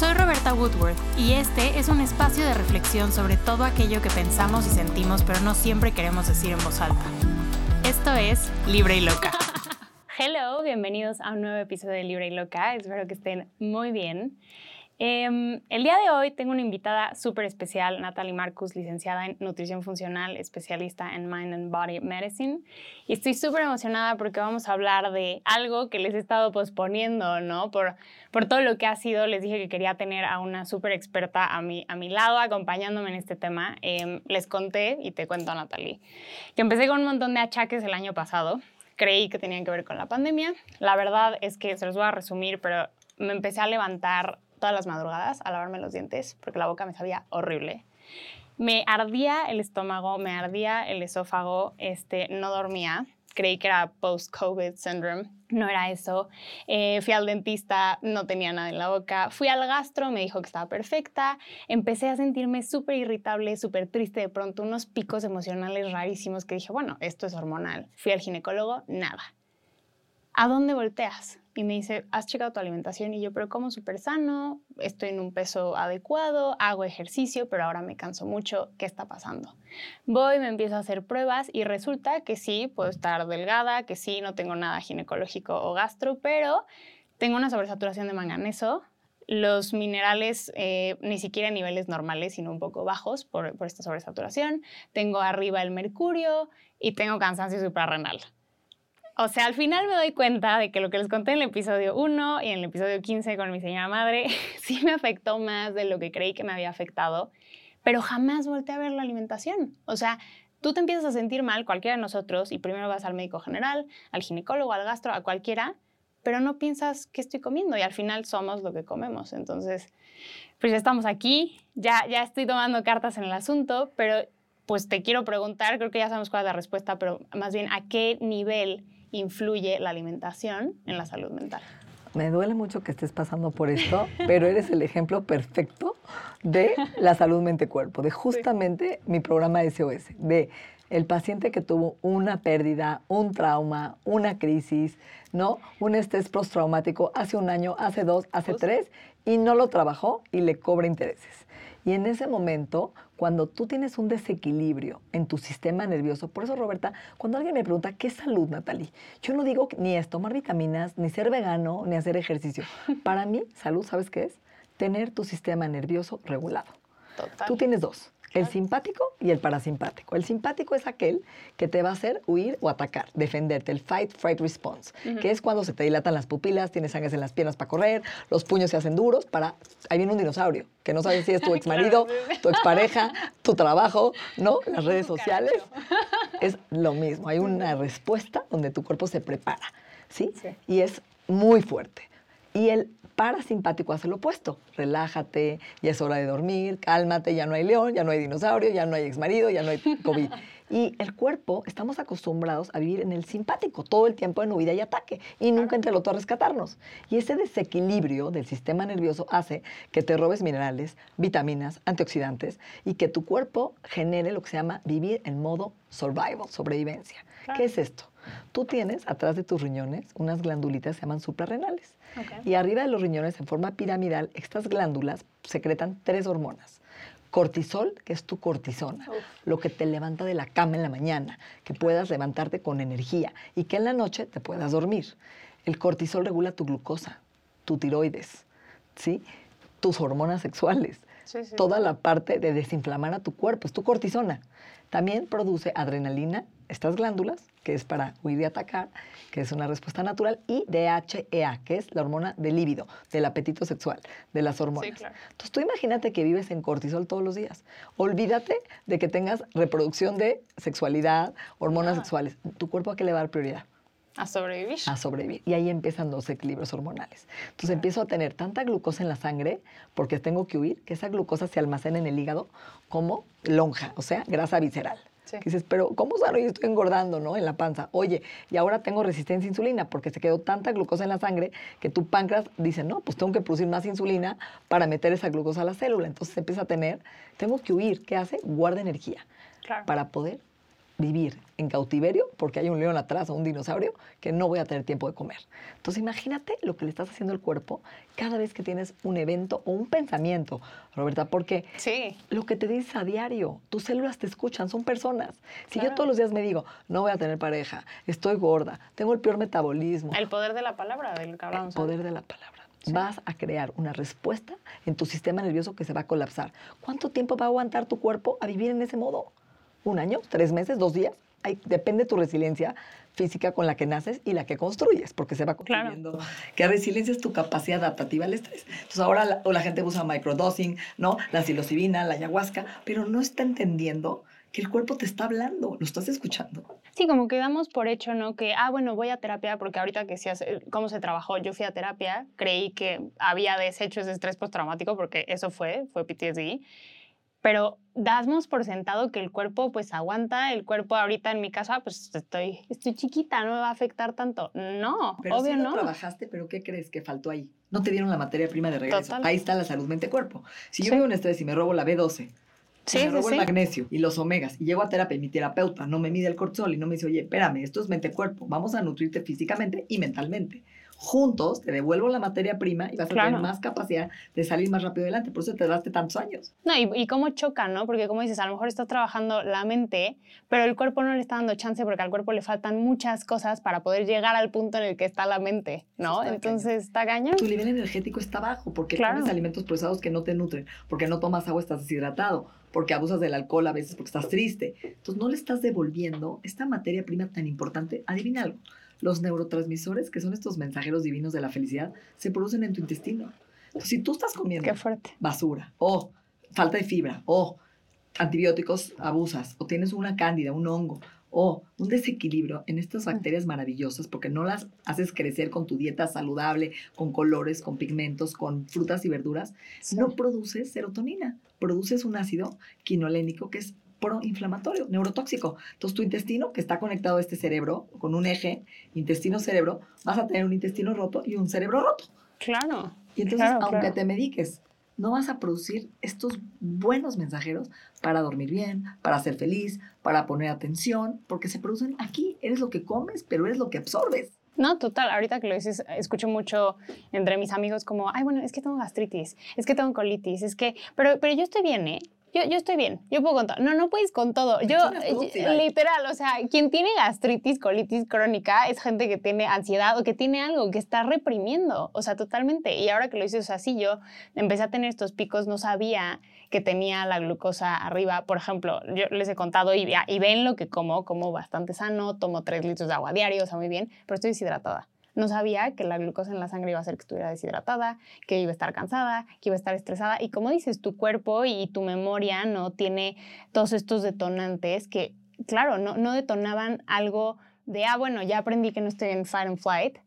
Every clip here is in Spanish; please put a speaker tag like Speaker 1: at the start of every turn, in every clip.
Speaker 1: Soy Roberta Woodworth y este es un espacio de reflexión sobre todo aquello que pensamos y sentimos pero no siempre queremos decir en voz alta. Esto es Libre y Loca. Hello, bienvenidos a un nuevo episodio de Libre y Loca. Espero que estén muy bien. Em, el día de hoy tengo una invitada súper especial, Natalie Marcus, licenciada en nutrición funcional, especialista en Mind and Body Medicine. Y estoy súper emocionada porque vamos a hablar de algo que les he estado posponiendo, ¿no? Por, por todo lo que ha sido, les dije que quería tener a una súper experta a mi, a mi lado, acompañándome en este tema. Em, les conté, y te cuento, Natalie, que empecé con un montón de achaques el año pasado. Creí que tenían que ver con la pandemia. La verdad es que se los voy a resumir, pero me empecé a levantar todas las madrugadas a lavarme los dientes porque la boca me sabía horrible. Me ardía el estómago, me ardía el esófago, este, no dormía. Creí que era post-COVID syndrome. No era eso. Eh, fui al dentista, no tenía nada en la boca. Fui al gastro, me dijo que estaba perfecta. Empecé a sentirme súper irritable, súper triste de pronto, unos picos emocionales rarísimos que dije, bueno, esto es hormonal. Fui al ginecólogo, nada. ¿A dónde volteas? Y me dice, ¿has checado tu alimentación? Y yo, pero como súper sano, estoy en un peso adecuado, hago ejercicio, pero ahora me canso mucho, ¿qué está pasando? Voy, me empiezo a hacer pruebas y resulta que sí, puedo estar delgada, que sí, no tengo nada ginecológico o gastro, pero tengo una sobresaturación de manganeso, los minerales eh, ni siquiera en niveles normales, sino un poco bajos por, por esta sobresaturación, tengo arriba el mercurio y tengo cansancio suprarrenal. O sea, al final me doy cuenta de que lo que les conté en el episodio 1 y en el episodio 15 con mi señora madre sí me afectó más de lo que creí que me había afectado, pero jamás volteé a ver la alimentación. O sea, tú te empiezas a sentir mal, cualquiera de nosotros, y primero vas al médico general, al ginecólogo, al gastro, a cualquiera, pero no piensas qué estoy comiendo y al final somos lo que comemos. Entonces, pues ya estamos aquí, ya, ya estoy tomando cartas en el asunto, pero pues te quiero preguntar, creo que ya sabemos cuál es la respuesta, pero más bien, ¿a qué nivel influye la alimentación en la salud mental.
Speaker 2: Me duele mucho que estés pasando por esto, pero eres el ejemplo perfecto de la salud mente-cuerpo, de justamente mi programa SOS, de el paciente que tuvo una pérdida, un trauma, una crisis, ¿no? Un estrés postraumático hace un año, hace dos, hace tres, y no lo trabajó y le cobra intereses. Y en ese momento, cuando tú tienes un desequilibrio en tu sistema nervioso, por eso Roberta, cuando alguien me pregunta, ¿qué es salud, Natalie? Yo no digo ni es tomar vitaminas, ni ser vegano, ni hacer ejercicio. Para mí, salud, ¿sabes qué es? Tener tu sistema nervioso regulado. Total. Tú tienes dos el simpático y el parasimpático. El simpático es aquel que te va a hacer huir o atacar, defenderte, el fight, fight response, que es cuando se te dilatan las pupilas, tienes sangre en las piernas para correr, los puños se hacen duros para... Ahí viene un dinosaurio, que no sabes si es tu ex marido, tu expareja, tu trabajo, ¿no? Las redes sociales. Es lo mismo, hay una respuesta donde tu cuerpo se prepara, ¿sí? sí. Y es muy fuerte. Y el parasimpático hace lo opuesto. Relájate, ya es hora de dormir, cálmate, ya no hay león, ya no hay dinosaurio, ya no hay exmarido, ya no hay COVID. Y el cuerpo, estamos acostumbrados a vivir en el simpático, todo el tiempo en huida y ataque, y nunca entre el otro a rescatarnos. Y ese desequilibrio del sistema nervioso hace que te robes minerales, vitaminas, antioxidantes, y que tu cuerpo genere lo que se llama vivir en modo survival, sobrevivencia. ¿Qué es esto? Tú tienes atrás de tus riñones unas glandulitas que se llaman suprarrenales. Y arriba de los riñones, en forma piramidal, estas glándulas secretan tres hormonas. Cortisol, que es tu cortisona, lo que te levanta de la cama en la mañana, que puedas levantarte con energía y que en la noche te puedas dormir. El cortisol regula tu glucosa, tu tiroides, ¿sí? tus hormonas sexuales, toda la parte de desinflamar a tu cuerpo, es tu cortisona. También produce adrenalina, estas glándulas, que es para huir y atacar, que es una respuesta natural, y DHEA, que es la hormona del líbido, del apetito sexual, de las hormonas. Entonces tú imagínate que vives en cortisol todos los días. Olvídate de que tengas reproducción de sexualidad, hormonas ah. sexuales. Tu cuerpo a qué le va a dar prioridad.
Speaker 1: A sobrevivir.
Speaker 2: A sobrevivir. Y ahí empiezan los equilibrios hormonales. Entonces empiezo a tener tanta glucosa en la sangre porque tengo que huir, que esa glucosa se almacena en el hígado como lonja, o sea, grasa visceral. Dices, pero ¿cómo sano y estoy engordando, no? En la panza. Oye, y ahora tengo resistencia a insulina porque se quedó tanta glucosa en la sangre que tu páncreas dice, no, pues tengo que producir más insulina para meter esa glucosa a la célula. Entonces empieza a tener, tengo que huir. ¿Qué hace? Guarda energía para poder vivir en cautiverio porque hay un león atrás o un dinosaurio que no voy a tener tiempo de comer. Entonces imagínate lo que le estás haciendo al cuerpo cada vez que tienes un evento o un pensamiento, Roberta, porque
Speaker 1: sí.
Speaker 2: lo que te dices a diario, tus células te escuchan, son personas. Si yo todos los días me digo, no voy a tener pareja, estoy gorda, tengo el peor metabolismo.
Speaker 1: El poder de la palabra, del que
Speaker 2: El poder de la palabra. Vas a crear una respuesta en tu sistema nervioso que se va a colapsar. ¿Cuánto tiempo va a aguantar tu cuerpo a vivir en ese modo? ¿Un año? ¿Tres meses? ¿Dos días? depende de tu resiliencia física con la que naces y la que construyes, porque se va construyendo. Que resiliencia es tu capacidad adaptativa al estrés. Entonces ahora la, o la gente usa microdosing, ¿no? La psilocibina, la ayahuasca, pero no está entendiendo que el cuerpo te está hablando, lo estás escuchando.
Speaker 1: Sí, como que damos por hecho, ¿no? Que, ah, bueno, voy a terapia, porque ahorita que decías eh, cómo se trabajó, yo fui a terapia, creí que había deshecho ese estrés postraumático, porque eso fue, fue PTSD pero damos por sentado que el cuerpo pues aguanta, el cuerpo ahorita en mi casa pues estoy, estoy chiquita, no me va a afectar tanto. No,
Speaker 2: pero
Speaker 1: obvio
Speaker 2: sí
Speaker 1: no.
Speaker 2: trabajaste, pero ¿qué crees que faltó ahí? No te dieron la materia prima de regreso. Ahí está la salud mente-cuerpo. Si yo vivo un estrés y me robo la B12, Sí, me robo el magnesio y los omegas y llego a terapia y mi terapeuta no me mide el cortisol y no me dice, oye, espérame, esto es mente-cuerpo, vamos a nutrirte físicamente y mentalmente juntos te devuelvo la materia prima y vas a tener más capacidad de salir más rápido adelante. Por eso te daste tantos años.
Speaker 1: No, y, y, cómo choca, ¿no? Porque como dices, a lo mejor está trabajando la mente, pero el cuerpo no le está dando chance porque al cuerpo le faltan muchas cosas para poder llegar al punto en el que está la mente, ¿no? Entonces está cañón.
Speaker 2: Tu nivel energético está bajo porque comes alimentos procesados que no te nutren, porque no tomas agua, estás deshidratado, porque abusas del alcohol a veces porque estás triste. Entonces no le estás devolviendo esta materia prima tan importante. Adivina algo los neurotransmisores, que son estos mensajeros divinos de la felicidad, se producen en tu intestino. si tú estás comiendo basura o falta de fibra o antibióticos abusas o tienes una cándida, un hongo o un desequilibrio en estas bacterias maravillosas porque no las haces crecer con tu dieta saludable, con colores, con pigmentos, con frutas y verduras, no produces serotonina, produces un ácido quinolénico que es proinflamatorio, neurotóxico. Entonces, tu intestino, que está conectado a este cerebro, con un eje intestino-cerebro, vas a tener un intestino roto y un cerebro roto.
Speaker 1: Claro.
Speaker 2: Y entonces, aunque te mediques, no vas a producir estos buenos mensajeros para dormir bien, para ser feliz, para poner atención, porque se producen aquí. Eres lo que comes, pero eres lo que absorbes.
Speaker 1: No, total. Ahorita que lo dices, escucho mucho entre mis amigos como, ay, bueno, es que tengo gastritis, es que tengo colitis, es que, pero, pero yo estoy bien, ¿eh? Yo, yo estoy bien, yo puedo con todo. No, no puedes con todo. Yo, literal, o sea, quien tiene gastritis, colitis crónica, es gente que tiene ansiedad o que tiene algo que está reprimiendo, o sea, totalmente. Y ahora que lo dices así, yo empecé a tener estos picos, no sabía que tenía la glucosa arriba. Por ejemplo, yo les he contado y, y ven lo que como, como bastante sano, tomo tres litros de agua diario, o sea, muy bien, pero estoy deshidratada. No sabía que la glucosa en la sangre iba a hacer que estuviera deshidratada, que iba a estar cansada, que iba a estar estresada. Y como dices, tu cuerpo y tu memoria no tiene todos estos detonantes que, claro, no, no detonaban algo de, ah, bueno, ya aprendí que no estoy en fight and flight,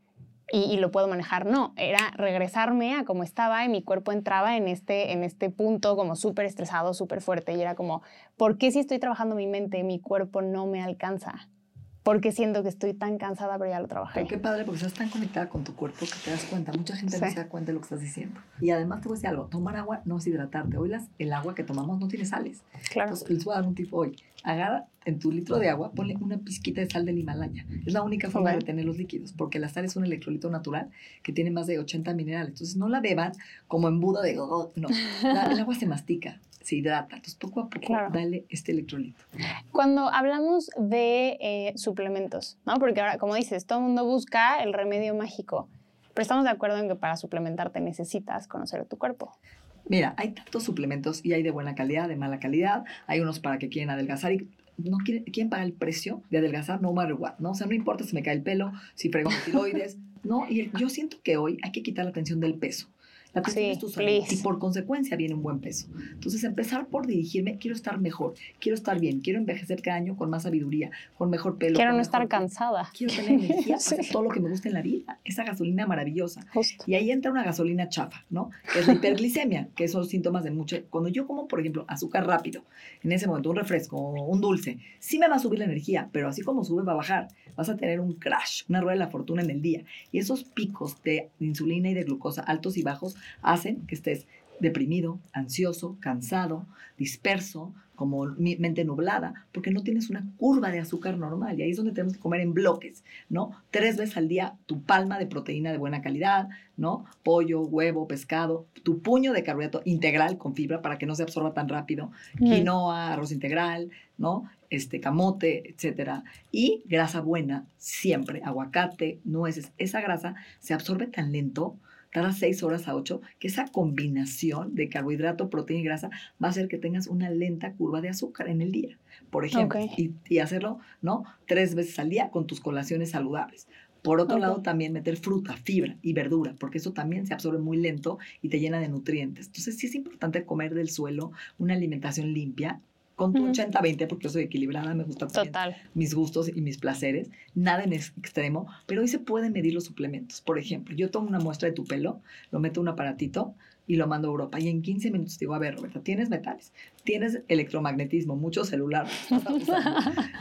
Speaker 1: y, lo puedo manejar. No, era regresarme a como estaba y mi cuerpo entraba en este, en este punto como súper estresado, súper fuerte y era como, ¿por qué si estoy trabajando mi mente, mi cuerpo no me alcanza? Porque siento que estoy tan cansada, pero ya lo trabajé.
Speaker 2: qué padre, porque estás tan conectada con tu cuerpo que te das cuenta. Mucha gente no se da cuenta de lo que estás diciendo. Y además te voy a decir algo, tomar agua no es hidratarte. Hoy las, el agua que tomamos no tiene sales. Claro. Entonces, les voy a dar un tip hoy. Agarra en tu litro de agua, ponle una pizquita de sal del Himalaya. Es la única forma de retener los líquidos, porque la sal es un electrolito natural que tiene más de 80 minerales. Entonces, no la beban como embudo de... no, el agua se mastica se hidrata. Entonces, poco a poco, dale este electrolito.
Speaker 1: Cuando hablamos de eh, suplementos, ¿no? Porque ahora, como dices, todo el mundo busca el remedio mágico, pero estamos de acuerdo en que para suplementarte necesitas conocer tu cuerpo.
Speaker 2: Mira, hay tantos suplementos y hay de buena calidad, de mala calidad. Hay unos para que quieren adelgazar y no quieren, quieren el precio de adelgazar no matter ¿no? O sea, no importa si me cae el pelo, si frego tiroides, ¿no? Y yo siento que hoy hay que quitar la atención del peso. La cuestión es tu salud y por consecuencia viene un buen peso. Entonces, empezar por dirigirme, quiero estar mejor, quiero estar bien, quiero envejecer cada año con más sabiduría, con mejor pelo.
Speaker 1: Quiero
Speaker 2: no
Speaker 1: estar cansada.
Speaker 2: Quiero tener energía para hacer todo lo que me gusta en la vida. Esa gasolina maravillosa. Y ahí entra una gasolina chafa, ¿no? Que es la hiperglicemia, que son síntomas de mucho. Cuando yo como, por ejemplo, azúcar rápido, en ese momento un refresco o un dulce, sí me va a subir la energía, pero así como sube va a bajar. Vas a tener un crash, una rueda de la fortuna en el día. Y esos picos de insulina y de glucosa altos y bajos hacen que estés deprimido, ansioso, cansado, disperso, como mente nublada, porque no tienes una curva de azúcar normal. Y ahí es donde tenemos que comer en bloques, ¿no? Tres veces al día tu palma de proteína de buena calidad, ¿no? Pollo, huevo, pescado, tu puño de carbohidrato integral con fibra para que no se absorba tan rápido, quinoa, arroz integral, ¿no? Este camote, etcétera. Y grasa buena, siempre, aguacate, nueces. Esa grasa se absorbe tan lento cada seis horas a ocho, que esa combinación de carbohidrato, proteína y grasa va a hacer que tengas una lenta curva de azúcar en el día, por ejemplo, y, y, hacerlo, ¿no? Tres veces al día con tus colaciones saludables. Por otro lado, también meter fruta, fibra y verdura, porque eso también se absorbe muy lento y te llena de nutrientes. Entonces, sí es importante comer del suelo una alimentación limpia, con tu 80-20, porque yo soy equilibrada, me gusta mis gustos y mis placeres, nada en extremo, pero hoy se pueden medir los suplementos. Por ejemplo, yo tomo una muestra de tu pelo, lo meto en un aparatito y lo mando a Europa. Y en 15 minutos digo, a ver, Roberta, tienes metales, tienes electromagnetismo, mucho celular,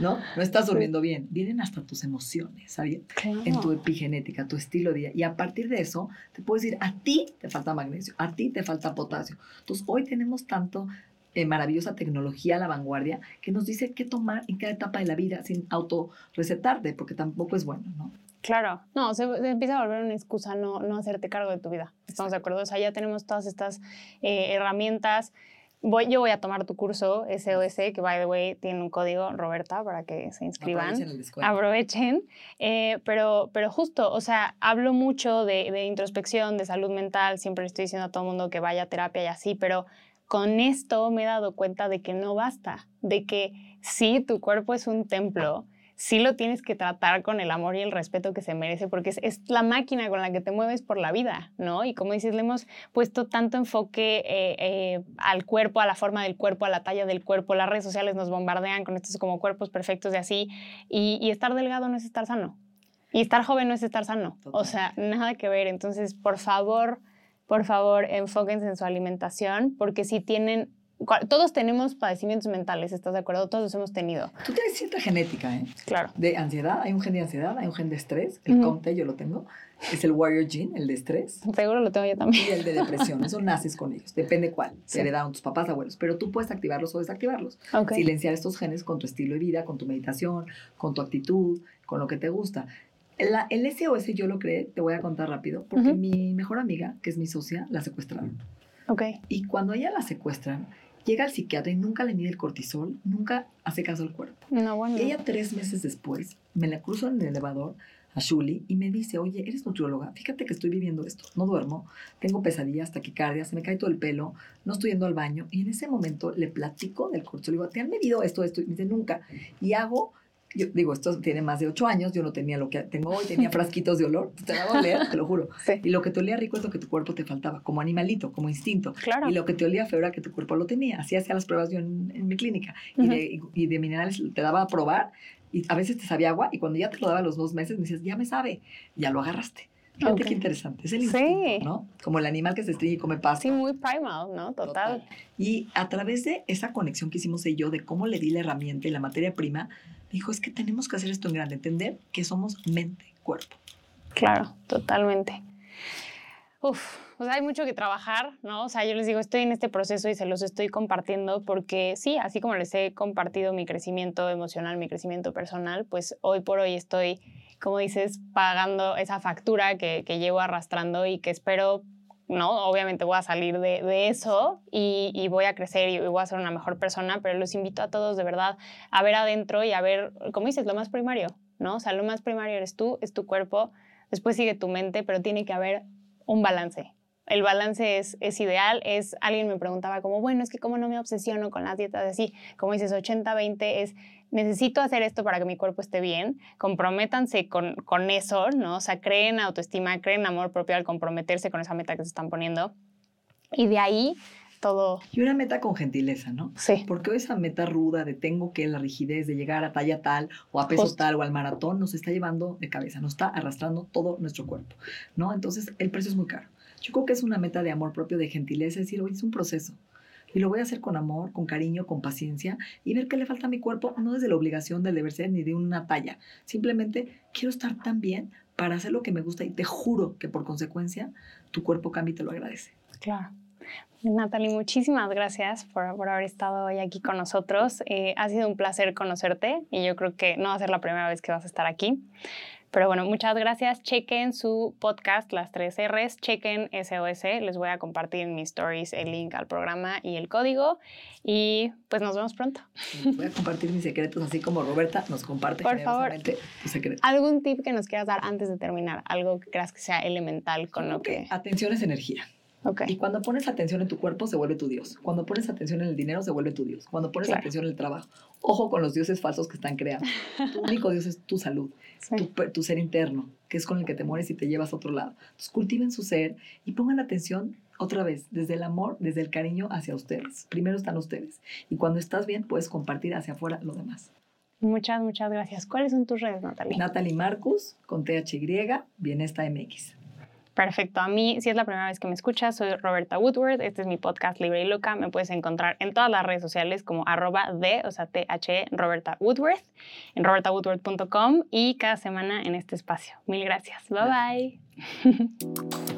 Speaker 2: ¿no? No estás durmiendo bien. Vienen hasta tus emociones, ¿sabes? En tu epigenética, tu estilo de vida. Y a partir de eso, te puedes decir, a ti te falta magnesio, a ti te falta potasio. Entonces, hoy tenemos tanto eh, maravillosa tecnología a la vanguardia que nos dice qué tomar en cada etapa de la vida sin autorrecetarte, porque tampoco es bueno, ¿no?
Speaker 1: Claro, no, se, empieza a volver una excusa no, no hacerte cargo de tu vida. ¿Estamos de acuerdo? O sea, ya tenemos todas estas eh, herramientas. Voy, yo voy a tomar tu curso SOS, que by the way tiene un código, Roberta, para que se inscriban. Aprovechen. Aprovechen. Eh, pero, pero justo, o sea, hablo mucho de, de introspección, de salud mental, siempre estoy diciendo a todo el mundo que vaya a terapia y así, pero con esto me he dado cuenta de que no basta, de que sí, tu cuerpo es un templo, sí lo tienes que tratar con el amor y el respeto que se merece, porque es, la máquina con la que te mueves por la vida, ¿no? Y como dices, le hemos puesto tanto enfoque eh, eh, al cuerpo, a la forma del cuerpo, a la talla del cuerpo, las redes sociales nos bombardean con estos como cuerpos perfectos de así, y, estar delgado no es estar sano, y estar joven no es estar sano, o sea, nada que ver, entonces, por favor, por favor, enfóquense en su alimentación, porque si tienen todos tenemos padecimientos mentales, ¿estás de acuerdo? Todos los hemos tenido.
Speaker 2: Tú tienes cierta genética, ¿eh?
Speaker 1: Claro.
Speaker 2: De ansiedad, hay un gen de ansiedad, hay un gen de estrés, el COMTE yo lo tengo, es el warrior gene, el de estrés.
Speaker 1: Seguro lo tengo yo también.
Speaker 2: Y el de depresión, eso naces con ellos, depende cuál, se heredaron tus papás, abuelos, pero tú puedes activarlos o desactivarlos. Silenciar estos genes con tu estilo de vida, con tu meditación, con tu actitud, con lo que te gusta. El, el SOS yo lo creé, te voy a contar rápido, porque mi mejor amiga, que es mi socia, la secuestraron.
Speaker 1: Ok.
Speaker 2: Y cuando ella la secuestran, Llega al psiquiatra y nunca le mide el cortisol, nunca hace caso al cuerpo.
Speaker 1: No, bueno.
Speaker 2: Y ella tres meses después me la cruzo en el elevador a Shuli y me dice, oye, eres nutrióloga, fíjate que estoy viviendo esto, no duermo, tengo pesadillas, taquicardia, se me cae todo el pelo, no estoy yendo al baño. Y en ese momento le platico del cortisol, digo, ¿te han medido esto, esto? Y me dice, nunca. Y hago yo digo, esto tiene más de ocho años, yo no tenía lo que tengo hoy, tenía frasquitos de olor, te va a oler, te lo juro. Y lo que te olía rico es lo que tu cuerpo te faltaba, como animalito, como instinto.
Speaker 1: Claro.
Speaker 2: Y lo que te olía feo era que tu cuerpo lo tenía. Así hacía las pruebas yo en, mi clínica. y, de, y, de, minerales te daba a probar y a veces te sabía agua y cuando ya te lo daba los dos meses me decías, ya me sabe, ya lo agarraste. Fíjate qué interesante. Es el instinto, ¿no? Como el animal que se estrella y come pasto.
Speaker 1: Sí, muy primal, ¿no? Total.
Speaker 2: Y a través de esa conexión que hicimos ella y yo, de cómo le di la herramienta y la materia prima, dijo, es que tenemos que hacer esto en grande, entender que somos mente, cuerpo.
Speaker 1: Claro, totalmente. Uf, pues hay mucho que trabajar, ¿no? O sea, yo les digo, estoy en este proceso y se los estoy compartiendo porque sí, así como les he compartido mi crecimiento emocional, mi crecimiento personal, pues hoy por hoy estoy, como dices, pagando esa factura que, que llevo arrastrando y que espero ¿no? Obviamente voy a salir de, eso y, voy a crecer y voy a ser una mejor persona, pero los invito a todos de verdad a ver adentro y a ver, como dices, lo más primario, ¿no? O sea, lo más primario eres tú, es tu cuerpo, después sigue tu mente, pero tiene que haber un balance. El balance es, es ideal, es, alguien me preguntaba como, bueno, es que cómo no me obsesiono con las dietas así, como dices, 80-20 es necesito hacer esto para que mi cuerpo esté bien, comprométanse con, con eso, ¿no? O sea, creen autoestima, creen amor propio al comprometerse con esa meta que se están poniendo. Y de ahí todo.
Speaker 2: Y una meta con gentileza, ¿no?
Speaker 1: Sí.
Speaker 2: Porque esa meta ruda de tengo que la rigidez de llegar a talla tal o a peso tal o al maratón nos está llevando de cabeza, nos está arrastrando todo nuestro cuerpo, ¿no? Entonces el precio es muy caro. Yo creo que es una meta de amor propio, de gentileza, es decir, hoy es un proceso. Y lo voy a hacer con amor, con cariño, con paciencia y ver qué le falta a mi cuerpo, no desde la obligación del deber ser ni de una talla. Simplemente quiero estar tan bien para hacer lo que me gusta y te juro que por consecuencia tu cuerpo cambia y te lo agradece.
Speaker 1: Claro. Natalie, muchísimas gracias por, haber estado hoy aquí con nosotros. Eh, ha sido un placer conocerte y yo creo que no va a ser la primera vez que vas a estar aquí. Pero bueno, muchas gracias. Chequen su podcast, Las Tres R's. Chequen SOS. Les voy a compartir en mis stories el link al programa y el código. Y pues nos vemos pronto.
Speaker 2: Voy a compartir mis secretos, así como Roberta nos comparte
Speaker 1: Por favor,
Speaker 2: tus secretos.
Speaker 1: ¿Algún tip que nos quieras dar antes de terminar? Algo que creas que sea elemental con lo que...
Speaker 2: Atención es energía. Y cuando pones atención en tu cuerpo, se vuelve tu Dios. Cuando pones atención en el dinero, se vuelve tu Dios. Cuando pones atención en el trabajo, ojo con los dioses falsos que están creando. Tu único Dios es tu salud, tu, ser interno, que es con el que te mueres y te llevas a otro lado. Entonces, cultiven su ser y pongan atención otra vez, desde el amor, desde el cariño hacia ustedes. Primero están ustedes. Y cuando estás bien, puedes compartir hacia afuera lo demás.
Speaker 1: Muchas, muchas gracias. ¿Cuáles son tus redes, Natalie?
Speaker 2: Natalie Marcus, con THY, Bienesta MX.
Speaker 1: Perfecto. A mí, si es la primera vez que me escuchas, soy Roberta Woodward. Este es mi podcast Libre y Loca. Me puedes encontrar en todas las redes sociales como arroba de, o sea, T-H-E, Roberta Woodworth, en robertawoodworth.com y cada semana en este espacio. Mil gracias. Bye bye.